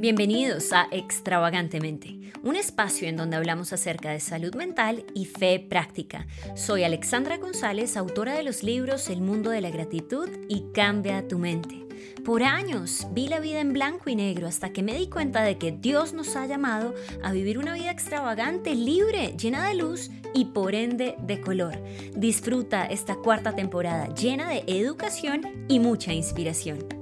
Bienvenidos a Extravagantemente, un espacio en donde hablamos acerca de salud mental y fe práctica. Soy Alexandra González, autora de los libros El mundo de la gratitud y Cambia tu mente. Por años vi la vida en blanco y negro hasta que me di cuenta de que Dios nos ha llamado a vivir una vida extravagante, libre, llena de luz y por ende de color. Disfruta esta cuarta temporada llena de educación y mucha inspiración.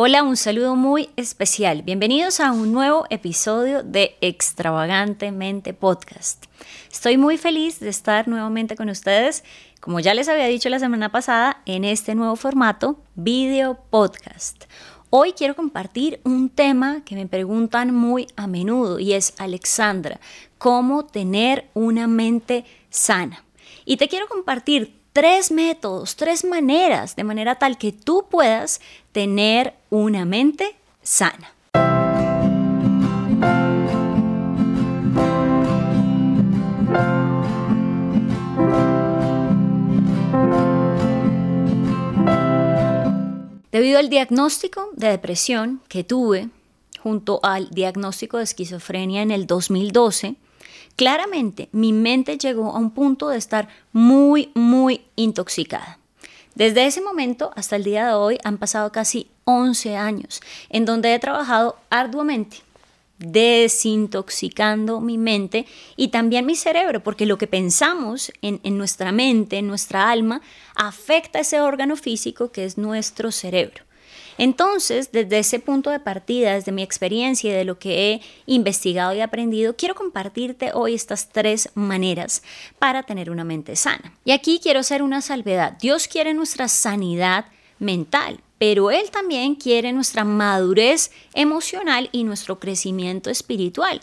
Hola, un saludo muy especial. Bienvenidos a un nuevo episodio de Extravagantemente Podcast. Estoy muy feliz de estar nuevamente con ustedes, como ya les había dicho la semana pasada, en este nuevo formato, video podcast. Hoy quiero compartir un tema que me preguntan muy a menudo y es, Alexandra, ¿cómo tener una mente sana? Y te quiero compartir tres métodos, tres maneras, de manera tal que tú puedas tener una mente sana. Debido al diagnóstico de depresión que tuve junto al diagnóstico de esquizofrenia en el 2012, Claramente, mi mente llegó a un punto de estar muy, muy intoxicada. Desde ese momento hasta el día de hoy han pasado casi 11 años en donde he trabajado arduamente desintoxicando mi mente y también mi cerebro, porque lo que pensamos en, en, nuestra mente, en nuestra alma, afecta ese órgano físico que es nuestro cerebro. Entonces, desde ese punto de partida, desde mi experiencia y de lo que he investigado y aprendido, quiero compartirte hoy estas tres maneras para tener una mente sana. Y aquí quiero hacer una salvedad. Dios quiere nuestra sanidad mental, pero Él también quiere nuestra madurez emocional y nuestro crecimiento espiritual.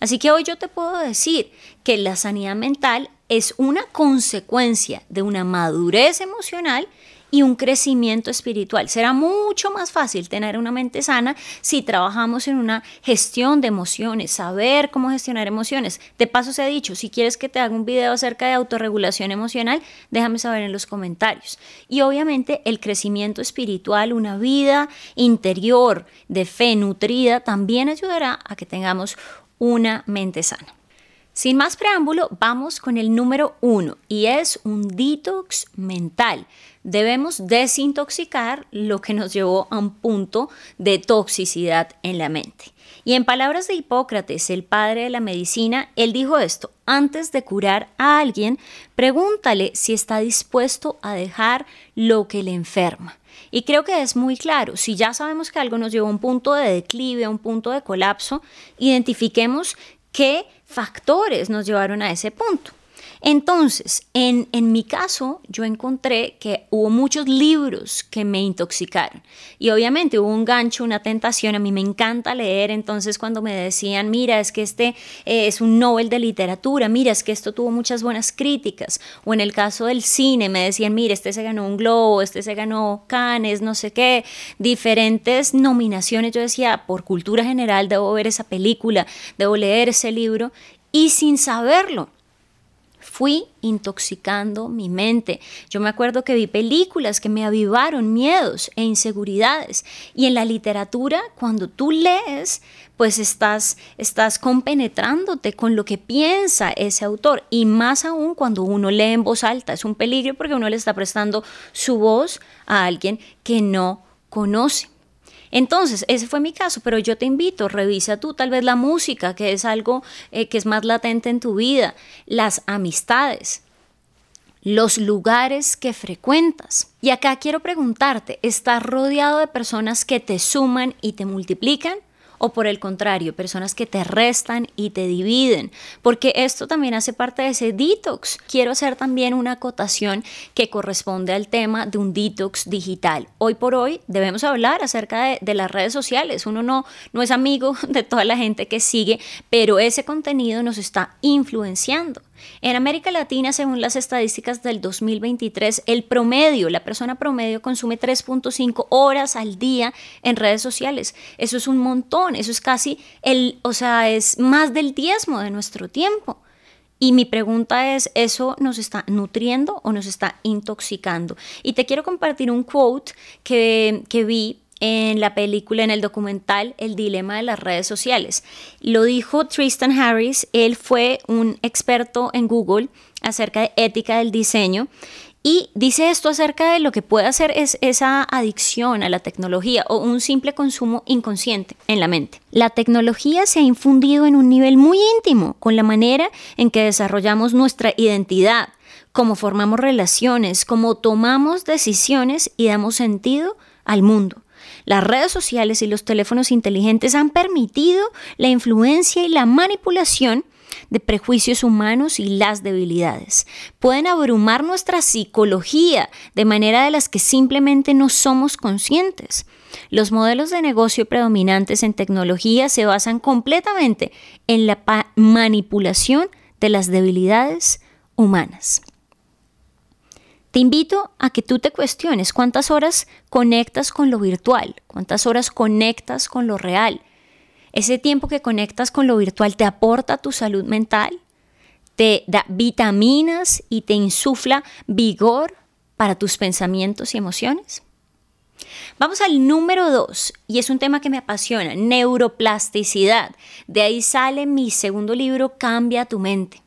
Así que hoy yo te puedo decir que la sanidad mental es una consecuencia de una madurez emocional y un crecimiento espiritual. Será mucho más fácil tener una mente sana si trabajamos en una gestión de emociones, saber cómo gestionar emociones. De paso se ha dicho, si quieres que te haga un video acerca de autorregulación emocional, déjame saber en los comentarios. Y obviamente el crecimiento espiritual, una vida interior de fe nutrida, también ayudará a que tengamos una mente sana. Sin más preámbulo, vamos con el número uno y es un detox mental. Debemos desintoxicar lo que nos llevó a un punto de toxicidad en la mente. Y en palabras de Hipócrates, el padre de la medicina, él dijo esto, antes de curar a alguien, pregúntale si está dispuesto a dejar lo que le enferma. Y creo que es muy claro, si ya sabemos que algo nos llevó a un punto de declive, a un punto de colapso, identifiquemos qué factores nos llevaron a ese punto. Entonces, en, mi caso, yo encontré que hubo muchos libros que me intoxicaron. Y obviamente hubo un gancho, una tentación. A mí me encanta leer. Entonces, cuando me decían, mira, es que este eh, es un Nobel de literatura, mira, es que esto tuvo muchas buenas críticas. O en el caso del cine, me decían, mira, este se ganó un Globo, este se ganó Cannes, no sé qué, diferentes nominaciones. Yo decía, por cultura general, debo ver esa película, debo leer ese libro. Y sin saberlo, fui intoxicando mi mente. Yo me acuerdo que vi películas que me avivaron miedos e inseguridades. Y en la literatura, cuando tú lees, pues estás, estás compenetrándote con lo que piensa ese autor. Y más aún cuando uno lee en voz alta. Es un peligro porque uno le está prestando su voz a alguien que no conoce. Entonces, ese fue mi caso, pero yo te invito, revisa tú tal vez la música, que es algo eh, que es más latente en tu vida, las amistades, los lugares que frecuentas. Y acá quiero preguntarte, ¿estás rodeado de personas que te suman y te multiplican? O por el contrario, personas que te restan y te dividen, porque esto también hace parte de ese detox. Quiero hacer también una acotación que corresponde al tema de un detox digital. Hoy por hoy debemos hablar acerca de, de las redes sociales. Uno no, no es amigo de toda la gente que sigue, pero ese contenido nos está influenciando. En América Latina, según las estadísticas del 2023, el promedio, la persona promedio consume 3.5 horas al día en redes sociales. Eso es un montón, eso es casi el, o sea, es más del diezmo de nuestro tiempo. Y mi pregunta es, ¿eso nos está nutriendo o nos está intoxicando? Y te quiero compartir un quote que, que vi en la película, en el documental El dilema de las redes sociales. Lo dijo Tristan Harris, él fue un experto en Google acerca de ética del diseño y dice esto acerca de lo que puede hacer es esa adicción a la tecnología o un simple consumo inconsciente en la mente. La tecnología se ha infundido en un nivel muy íntimo con la manera en que desarrollamos nuestra identidad, cómo formamos relaciones, cómo tomamos decisiones y damos sentido al mundo. Las redes sociales y los teléfonos inteligentes han permitido la influencia y la manipulación de prejuicios humanos y las debilidades. Pueden abrumar nuestra psicología de manera de las que simplemente no somos conscientes. Los modelos de negocio predominantes en tecnología se basan completamente en la manipulación de las debilidades humanas. Te invito a que tú te cuestiones cuántas horas conectas con lo virtual, cuántas horas conectas con lo real, ese tiempo que conectas con lo virtual te aporta tu salud mental, te da vitaminas y te insufla vigor para tus pensamientos y emociones. Vamos al número dos, y es un tema que me apasiona, neuroplasticidad. De ahí sale mi segundo libro, Cambia tu mente.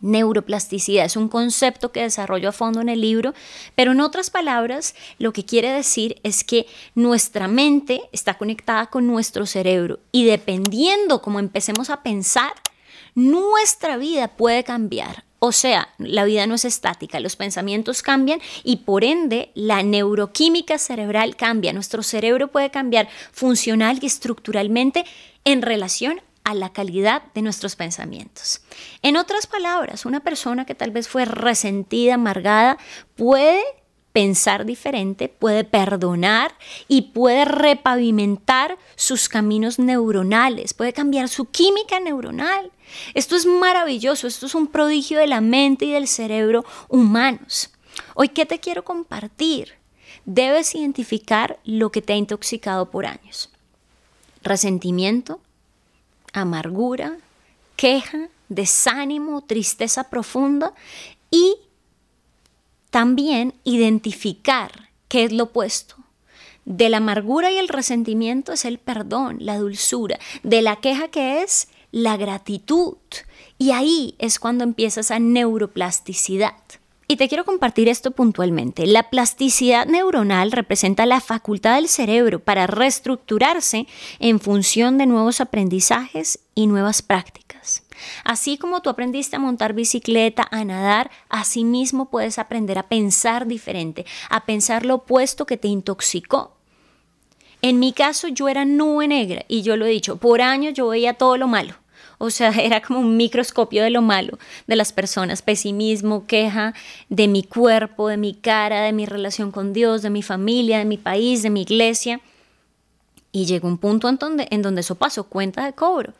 Neuroplasticidad es un concepto que desarrollo a fondo en el libro, pero en otras palabras, lo que quiere decir es que nuestra mente está conectada con nuestro cerebro y dependiendo cómo empecemos a pensar, nuestra vida puede cambiar. O sea, la vida no es estática, los pensamientos cambian y por ende la neuroquímica cerebral cambia. Nuestro cerebro puede cambiar funcional y estructuralmente en relación a la calidad de nuestros pensamientos. En otras palabras, una persona que tal vez fue resentida, amargada, puede pensar diferente, puede perdonar y puede repavimentar sus caminos neuronales, puede cambiar su química neuronal. Esto es maravilloso, esto es un prodigio de la mente y del cerebro humanos. Hoy, ¿qué te quiero compartir? Debes identificar lo que te ha intoxicado por años. Resentimiento, amargura, queja, desánimo, tristeza profunda y también identificar qué es lo opuesto. De la amargura y el resentimiento es el perdón, la dulzura. De la queja que es la gratitud. Y ahí es cuando empieza esa neuroplasticidad. Y te quiero compartir esto puntualmente. La plasticidad neuronal representa la facultad del cerebro para reestructurarse en función de nuevos aprendizajes y nuevas prácticas. Así como tú aprendiste a montar bicicleta, a nadar, así mismo puedes aprender a pensar diferente, a pensar lo opuesto que te intoxicó. En mi caso yo era nube negra y yo lo he dicho, por años yo veía todo lo malo o sea, era como un microscopio de lo malo de las personas, pesimismo, queja de mi cuerpo, de mi cara, de mi relación con Dios, de mi familia, de mi país, de mi iglesia. Y llegó un punto en donde, en donde eso pasó cuenta de cobro.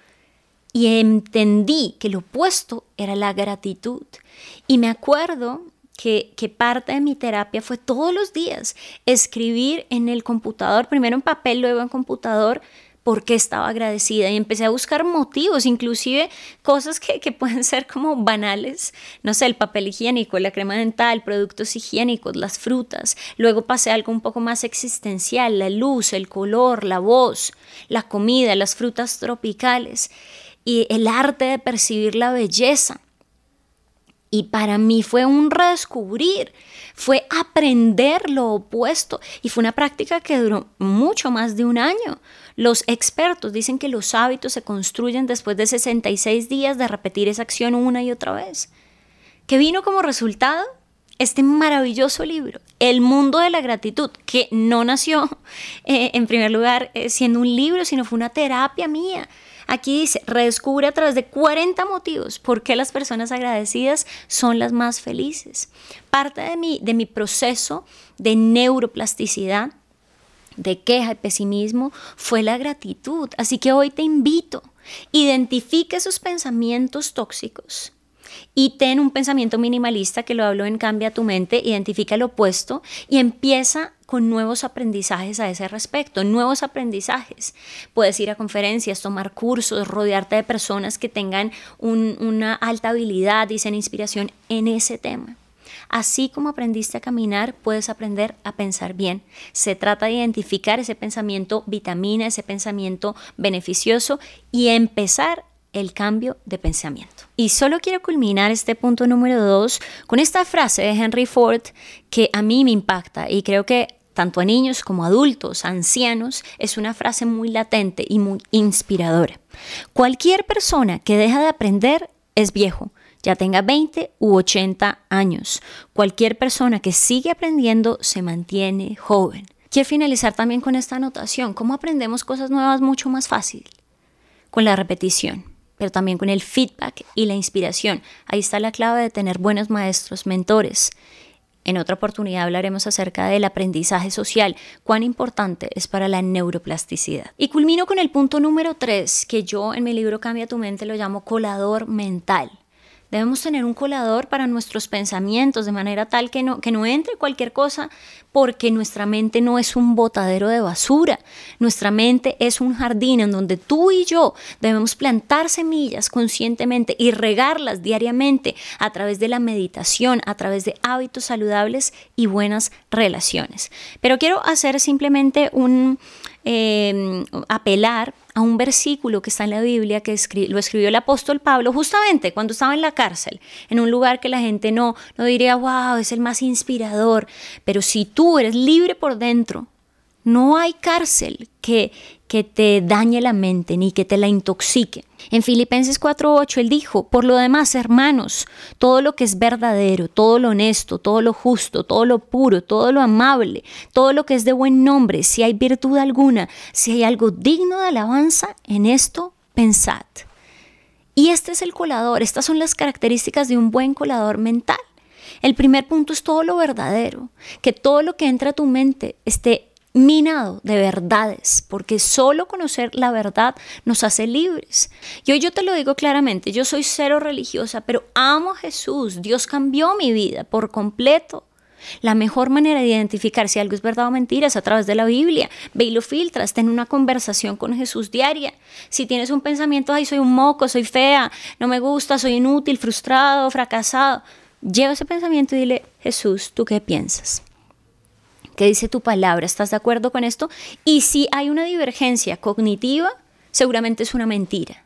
Y entendí que lo opuesto era la gratitud. Y me acuerdo que, que, parte de mi terapia fue todos los días escribir en el computador, primero en papel, luego en computador, por qué estaba agradecida y empecé a buscar motivos, inclusive cosas que, pueden ser como banales, no sé, el papel higiénico, la crema dental, productos higiénicos, las frutas. Luego pasé a algo un poco más existencial, la luz, el color, la voz, la comida, las frutas tropicales y el arte de percibir la belleza. Y para mí fue un redescubrir, fue aprender lo opuesto y fue una práctica que duró mucho más de un año. Los expertos dicen que los hábitos se construyen después de 66 días de repetir esa acción una y otra vez. ¿Qué vino como resultado? Este maravilloso libro, El mundo de la gratitud, que no nació eh, en primer lugar eh, siendo un libro, sino fue una terapia mía Aquí dice, redescubre a través de 40 motivos por qué las personas agradecidas son las más felices. Parte de mi, de mi proceso de neuroplasticidad, de queja y pesimismo, fue la gratitud. Así que hoy te invito, identifique esos pensamientos tóxicos y ten un pensamiento minimalista que lo hablo en Cambia tu mente, identifica el opuesto y empieza con nuevos aprendizajes a ese respecto, nuevos aprendizajes. Puedes ir a conferencias, tomar cursos, rodearte de personas que tengan una alta habilidad y sean inspiración en ese tema. Así como aprendiste a caminar, puedes aprender a pensar bien. Se trata de identificar ese pensamiento vitamina, ese pensamiento beneficioso y empezar el cambio de pensamiento. Y solo quiero culminar este punto número dos con esta frase de Henry Ford que a mí me impacta y creo que tanto a niños como a adultos, ancianos, es una frase muy latente y muy inspiradora. Cualquier persona que deja de aprender es viejo, ya tenga 20 u 80 años. Cualquier persona que sigue aprendiendo se mantiene joven. Quiero finalizar también con esta anotación. ¿Cómo aprendemos cosas nuevas mucho más fácil? Con la repetición, pero también con el feedback y la inspiración. Ahí está la clave de tener buenos maestros, mentores en otra oportunidad hablaremos acerca del aprendizaje social, cuán importante es para la neuroplasticidad. Y culmino con el punto número 3, que yo en mi libro Cambia tu mente lo llamo colador mental. Debemos tener un colador para nuestros pensamientos de manera tal que no, que no entre cualquier cosa porque nuestra mente no es un botadero de basura. Nuestra mente es un jardín en donde tú y yo debemos plantar semillas conscientemente y regarlas diariamente a través de la meditación, a través de hábitos saludables y buenas relaciones. Pero quiero hacer simplemente un eh, apelar a un versículo que está en la Biblia que lo escribió el apóstol Pablo justamente cuando estaba en la cárcel, en un lugar que la gente no, no diría, wow, es el más inspirador, pero si tú eres libre por dentro, no hay cárcel que, que te dañe la mente ni que te la intoxique. En Filipenses 4:8 él dijo, por lo demás, hermanos, todo lo que es verdadero, todo lo honesto, todo lo justo, todo lo puro, todo lo amable, todo lo que es de buen nombre, si hay virtud alguna, si hay algo digno de alabanza, en esto pensad. Y este es el colador, estas son las características de un buen colador mental. El primer punto es todo lo verdadero, que todo lo que entra a tu mente esté minado de verdades, porque solo conocer la verdad nos hace libres. Y hoy yo te lo digo claramente, yo soy cero religiosa, pero amo a Jesús, Dios cambió mi vida por completo. La mejor manera de identificar si algo es verdad o mentira es a través de la Biblia. Ve y lo filtras, ten una conversación con Jesús diaria. Si tienes un pensamiento, ay, soy un moco, soy fea, no me gusta, soy inútil, frustrado, fracasado, lleva ese pensamiento y dile, Jesús, ¿tú qué piensas? ¿Qué dice tu palabra? ¿Estás de acuerdo con esto? Y si hay una divergencia cognitiva, seguramente es una mentira.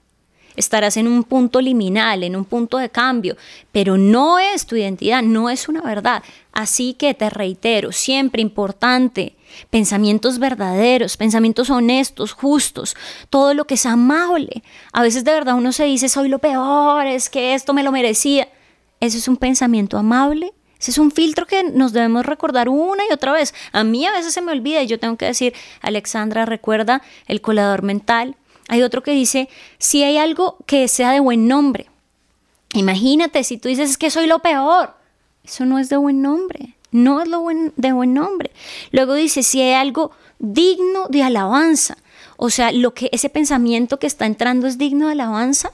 Estarás en un punto liminal, en un punto de cambio, pero no es tu identidad, no es una verdad. Así que te reitero, siempre importante, pensamientos verdaderos, pensamientos honestos, justos, todo lo que es amable. A veces de verdad uno se dice, soy lo peor, es que esto me lo merecía. Ese es un pensamiento amable ese es un filtro que nos debemos recordar una y otra vez. A mí a veces se me olvida y yo tengo que decir, Alexandra, recuerda el colador mental. Hay otro que dice, si hay algo que sea de buen nombre. Imagínate, si tú dices que soy lo peor, eso no es de buen nombre, no es lo de buen nombre. Luego dice, si hay algo digno de alabanza, o sea, lo que ese pensamiento que está entrando es digno de alabanza.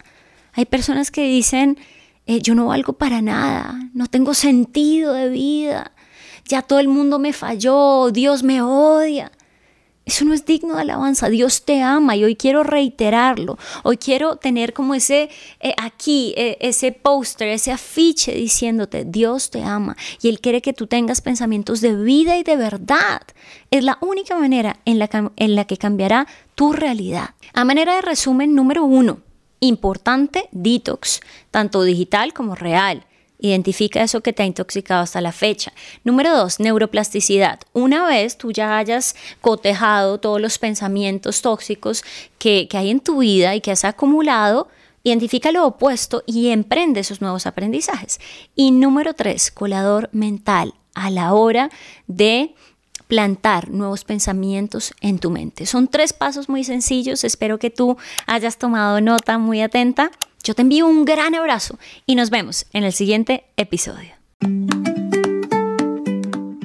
Hay personas que dicen, eh, yo no valgo para nada, no tengo sentido de vida, ya todo el mundo me falló, Dios me odia. Eso no es digno de alabanza. Dios te ama y hoy quiero reiterarlo. Hoy quiero tener como ese eh, aquí, eh, ese póster, ese afiche diciéndote, Dios te ama y Él quiere que tú tengas pensamientos de vida y de verdad. Es la única manera en la, en la que cambiará tu realidad. A manera de resumen, número uno, Importante, detox, tanto digital como real. Identifica eso que te ha intoxicado hasta la fecha. Número dos, neuroplasticidad. Una vez tú ya hayas cotejado todos los pensamientos tóxicos que, hay en tu vida y que has acumulado, identifica lo opuesto y emprende esos nuevos aprendizajes. Y número tres, colador mental. A la hora de plantar nuevos pensamientos en tu mente. Son tres pasos muy sencillos, espero que tú hayas tomado nota muy atenta. Yo te envío un gran abrazo y nos vemos en el siguiente episodio.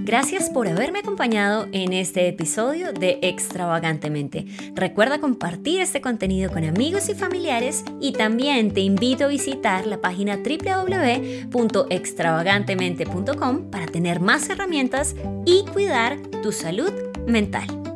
Gracias por haberme acompañado en este episodio de Extravagantemente. Recuerda compartir este contenido con amigos y familiares y también te invito a visitar la página www.extravagantemente.com para tener más herramientas y cuidar tu salud mental.